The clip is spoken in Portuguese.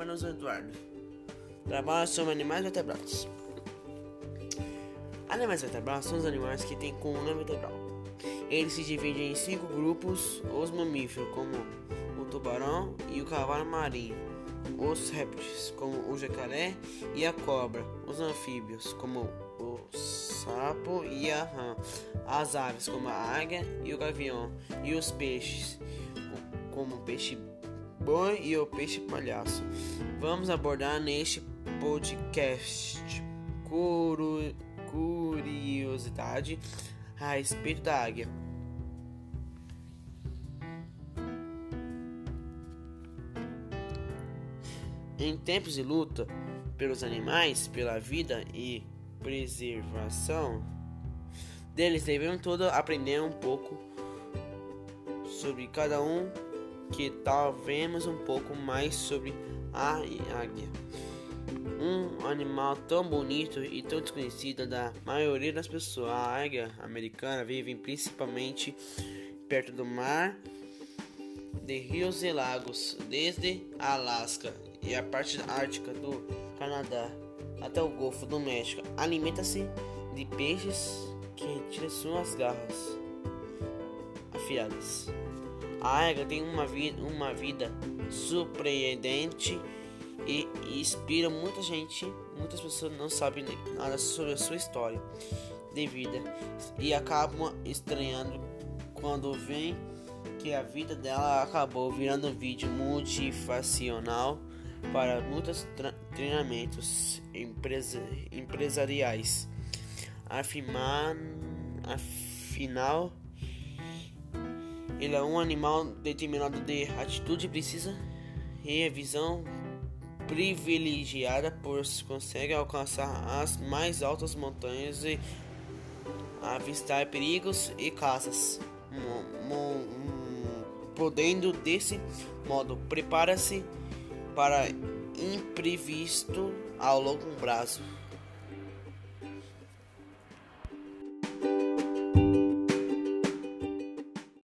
Carlos Eduardo. Trabalha sobre animais vertebrados. Animais vertebrados são os animais que têm coluna vertebral. Eles se dividem em cinco grupos: os mamíferos, como o tubarão e o cavalo marinho, os répteis, como o jacaré e a cobra, os anfíbios, como o sapo e a rã, as aves, como a águia e o gavião, e os peixes, como o peixe boi e o peixe palhaço. Vamos abordar neste podcast curiosidade a respeito da águia. Em tempos de luta pelos animais, pela vida e preservação deles, devemos todos aprender um pouco sobre cada um, que talvez um pouco mais sobre a águia. Um animal tão bonito e tão desconhecido da maioria das pessoas. A águia americana vive principalmente perto do mar, de rios e lagos, desde Alasca e a parte ártica do Canadá até o Golfo do México. Alimenta-se de peixes que tiram suas garras afiadas. A águia tem uma vida, uma vida surpreendente e, inspira muita gente. Muitas pessoas não sabem nada sobre a sua história de vida e acabam estranhando quando vem que a vida dela acabou virando um vídeo multifacional para muitos treinamentos empresa empresariais. Afirmar, afinal, ele é um animal determinado de atitude precisa e visão privilegiada, pois consegue alcançar as mais altas montanhas e avistar perigos e caças, podendo desse modo prepara-se para imprevisto ao longo prazo.